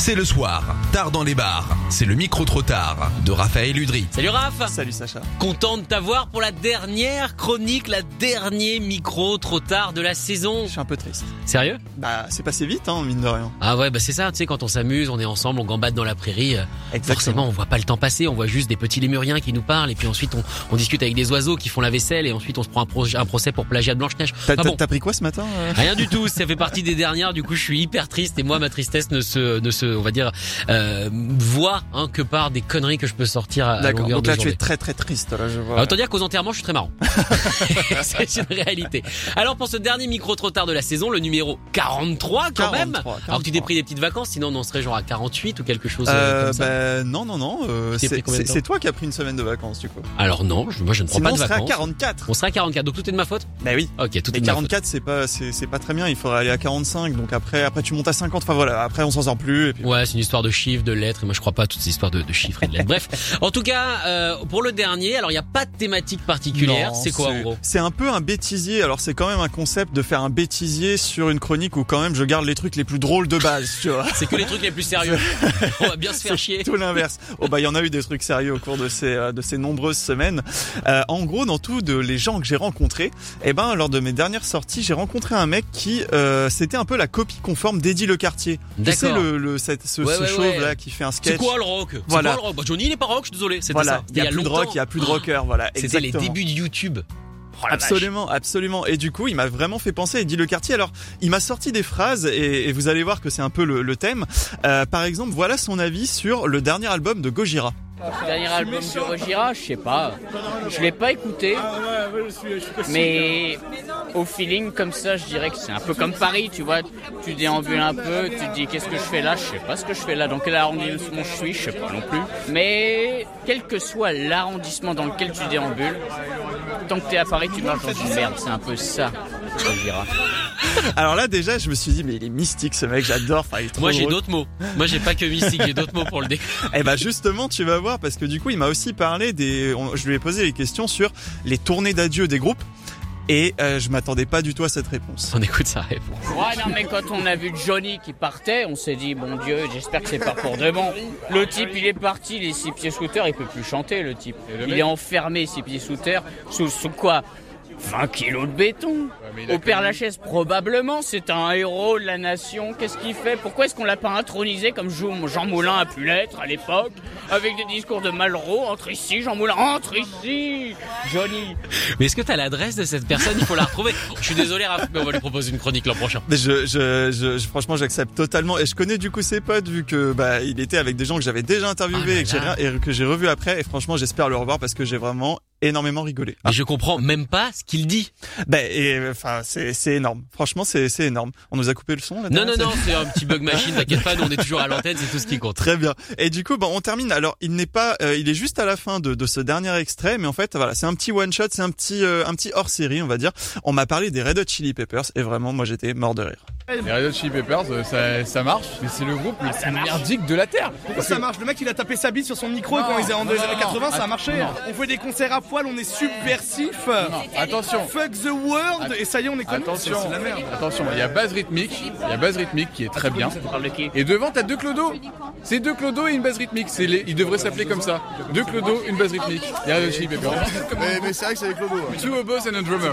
C'est le soir, tard dans les bars. C'est le micro trop tard de Raphaël Udry. Salut Raph Salut Sacha. Content de t'avoir pour la dernière chronique, la dernier micro trop tard de la saison. Je suis un peu triste. Sérieux? Bah, c'est passé vite, hein, mine de rien. Ah ouais, bah c'est ça, tu sais, quand on s'amuse, on est ensemble, on gambade dans la prairie. euh, Forcément, on voit pas le temps passer, on voit juste des petits lémuriens qui nous parlent, et puis ensuite on, on discute avec des oiseaux qui font la vaisselle, et ensuite on se prend un, pro- un procès pour plagiat de Blanche-Neige. T'as Ah t'as- bon. t'as pris quoi ce matin euh? Rien du tout, ça fait partie des dernières, du coup je suis hyper triste et moi ma tristesse ne se, ne se on va dire, euh, voit hein, que par des conneries que je peux sortir à, à D'accord, donc là tu es très très triste, là je vois. Alors, autant dire qu'aux enterrements, je suis très marrant. c'est une réalité. Alors, pour ce dernier micro trop tard de la saison, le numéro 43 quand même. 43, Alors que tu t'es 43. pris des petites vacances, sinon on en serait genre à 48 ou quelque chose euh, Euh, comme ça. bah, non, non, non, euh, c'est toi qui as pris une semaine de vacances du coup. Alors non, je- moi je ne prends Sinon pas on de serait à vacances. 44. On sera à 44, donc tout est de ma faute Bah oui. Ok, tout est de ma faute. 44 c'est pas c'est c'est pas très bien, il faudrait aller à 45 donc après après tu montes à 50 enfin voilà, après on s'en sort plus et puis Ouais, c'est une histoire de chiffres, de lettres, et moi je crois pas à toutes ces histoires de, de chiffres et de lettres. Bref, en tout cas, euh, pour le dernier, alors il n'y a pas de thématique particulière, c'est quoi en gros? C'est un peu un bêtisier. Alors c'est quand même un concept de faire un bêtisier sur une chronique où quand même je garde les trucs les plus drôles de base, tu vois. C'est que les trucs les plus sérieux. On va bien se faire chier. Tout l'inverse. Oh bah il y en a eu des trucs sérieux au cours de ces euh, de ces nombreuses semaines. Euh, en gros, dans tout de les gens que j'ai rencontrés, eh ben lors de mes dernières sorties, j'ai rencontré un mec qui euh, c'était un peu la copie conforme d'Eddie Le. Tu sais D'accord. le, le cette, ce, Ouais, ce ouais, chauve ouais. là qui fait un sketch. C'est quoi le rock C'est Voilà. quoi le rock Bah, Johnny il est pas rock, je suis désolé. C'était Voilà, ça. il y a, plus de rock, il y a plus de rocker, voilà. C'était les débuts de YouTube. Oh vache. Absolument, absolument. Et du coup, il m'a vraiment fait penser Eddie Le Cartier. Alors, il m'a sorti des phrases et, et vous allez voir que c'est un peu le, le thème. Euh, par exemple, voilà son avis sur le dernier album de Gojira. Le dernier album de Gojira, je sais pas. Je l'ai pas écouté. Mais au feeling comme ça, je dirais que c'est un peu comme Paris, tu vois. Tu déambules un peu, tu te dis qu'est-ce que je fais là, je sais pas ce que je fais là, dans quel arrondissement je suis, je sais pas non plus. Mais quel que soit l'arrondissement dans lequel tu déambules, tant que t'es à Paris, tu marches dans une merde. C'est un peu ça, Gojira. Alors là, déjà, je me suis dit, mais il est mystique ce mec, j'adore. Enfin, il est trop Moi j'ai drôle. d'autres mots. Moi j'ai pas que mystique, j'ai d'autres mots pour le décrire. Eh ben justement, tu vas voir parce que du coup, il m'a aussi parlé des. je lui ai posé les questions sur les tournées d'adieu des groupes et euh, je m'attendais pas du tout à cette réponse. On écoute sa réponse. Ouais, non, mais quand on a vu Johnny qui partait, on s'est dit, bon Dieu, j'espère que c'est pas pour de bon. Le type, il est parti, les six pieds sous terre, il peut plus chanter, le type. Il est enfermé, six pieds sous terre, sous, sous quoi? 20 kilos de béton. Au Père Lachaise, probablement, c'est un héros de la nation. Qu'est-ce qu'il fait? Pourquoi est-ce qu'on l'a pas intronisé comme Jean Moulin a pu l'être à l'époque Avec des discours de Malraux, entre ici, Jean Moulin, entre ici Johnny Mais est-ce que t'as l'adresse de cette personne? Il faut la retrouver. Je suis désolé Raph, mais on va lui proposer une chronique l'an prochain. Mais je, je, je, je- franchement, j'accepte totalement. Et je connais du coup ses potes vu que bah il était avec des gens que j'avais déjà interviewés Ah et que j'ai revu après. Et franchement, j'espère le revoir parce que j'ai vraiment énormément rigolé. Mais je comprends même pas ce qu'il dit. Bah et enfin c'est c'est énorme. Franchement, c'est c'est énorme. On nous a coupé le son là. Non, non, non, c'est un petit bug machine, t'inquiète pas, nous on est toujours à l'antenne, c'est tout ce qui compte. Très bien. Et du coup, bon, on termine. Alors, il n'est pas, euh, il est juste à la fin de, de ce dernier extrait, mais en fait, voilà, c'est un petit one shot, c'est un petit, euh, un petit hors série, on va dire. On m'a parlé des Red Hot Chili Peppers et vraiment, moi, j'étais mort de rire. Les Red Hot Chili Peppers, euh, ça, ça marche, mais c'est le groupe le plus merdique de la Terre. Pourquoi ça marche? Le mec il a tapé sa bite sur son micro et quand ils étaient en non, les non, années non. 80 ça a marché. non. On fait des concerts à poil, on est subversif. Non, attention, Fuck the world et ça y est on est connu. attention, C'est- la merde. attention, il y a base rythmique, il y a base rythmique qui est très bien. Et devant, t'as deux clodos. C'est deux clodos et une base rythmique. C'est les, ils devraient s'appeler comme ça. Deux clodos, une base rythmique. Les Red Hot Chili Peppers. Mais, c'est vrai que c'est les clodos. Two oboes and a drummer.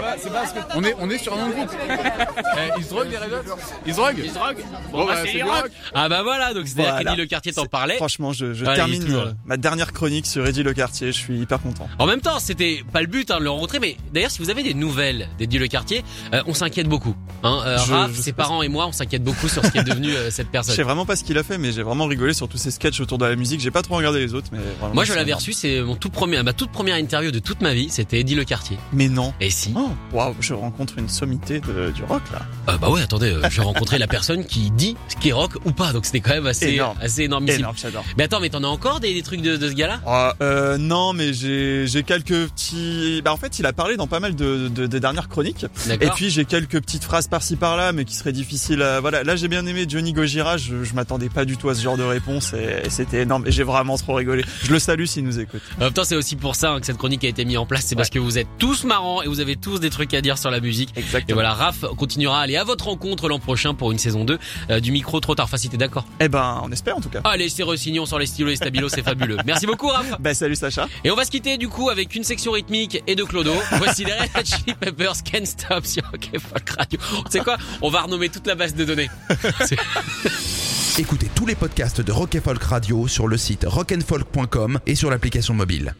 On est, on est sur un nom de groupe. Eh, ils se droguent les Red Hot Ils se droguent Ils se droguent Bon, Bon, bah, bah, c'est du rock. Ah bah voilà, donc c'est-à-dire Voilà. qu'Eddie Le Quartier t'en parlait. Franchement, je, je Allez, termine toujours. euh, ma dernière chronique sur Eddie Le Cartier. Je suis hyper content. En même temps, c'était pas le but hein, de le rencontrer, mais d'ailleurs, si vous avez des nouvelles d'Eddie Le Quartier, euh, on s'inquiète beaucoup. Hein, euh, Je- Raph, je ses parents et moi, on s'inquiète beaucoup sur ce qui est devenu euh, cette Je personne. sais vraiment pas ce qu'il a fait, mais j'ai vraiment rigolé. Sur tous ces sketchs autour de la musique. J'ai pas trop regardé les autres, mais vraiment, Moi, je l'avais reçu, c'est mon tout premier, ma toute première interview de toute ma vie, c'était Eddie Le Cartier. Mais non. Et si Oh, waouh, je rencontre une sommité de- du rock là. Euh, Bah ouais, attendez, euh, j'ai rencontré la personne qui dit ce qui est rock ou pas, donc c'était quand même assez, Énorme. assez énormissime. Énorme, j'adore. Mais attends, mais t'en as encore des, des trucs de, de ce gars-là? Ah, euh, non, mais j'ai j'ai quelques petits. Bah en fait, il a parlé dans pas mal de, de, des dernières chroniques. Et puis j'ai quelques petites phrases par-ci par-là, mais qui seraient difficiles. À... Voilà, là j'ai bien aimé Johnny Gojira. Je, je m'attendais pas du tout à ce genre de réponse et, et c'était énorme. Et j'ai vraiment trop rigolé. Je le salue s'il nous écoute. En même temps, c'est aussi pour ça hein, que cette chronique a été mise en place, c'est parce que vous êtes tous marrants et vous avez tous des trucs à dire sur la musique. Et Exactement. voilà, Raph continuera à aller à votre rencontre l'an prochain pour une saison 2 euh, du micro trop tard. Enfin, si t'es d'accord. Eh ben, on espère en tout cas. Allez, c'est Rossignol sur les stylos et stabilos, c'est fabuleux. Merci beaucoup, Raph. Bah salut Sacha. Et on va se quitter du coup avec une section rythmique et de Clodo. Voici les Red Hot Chili Peppers Can't Stop sur OK Radio. Tu sais quoi? On va renommer toute la base de données. Écoutez tous les podcasts de Rock Folk Radio sur le site rockandfolk.com et sur l'application mobile.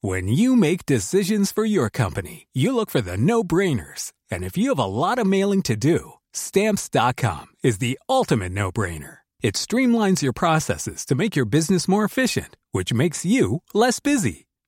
When you make decisions for your company, you look for the no-brainers. And if you have a lot of mailing to do, stamps.com is the ultimate no-brainer. It streamlines your processes to make your business more efficient, which makes you less busy.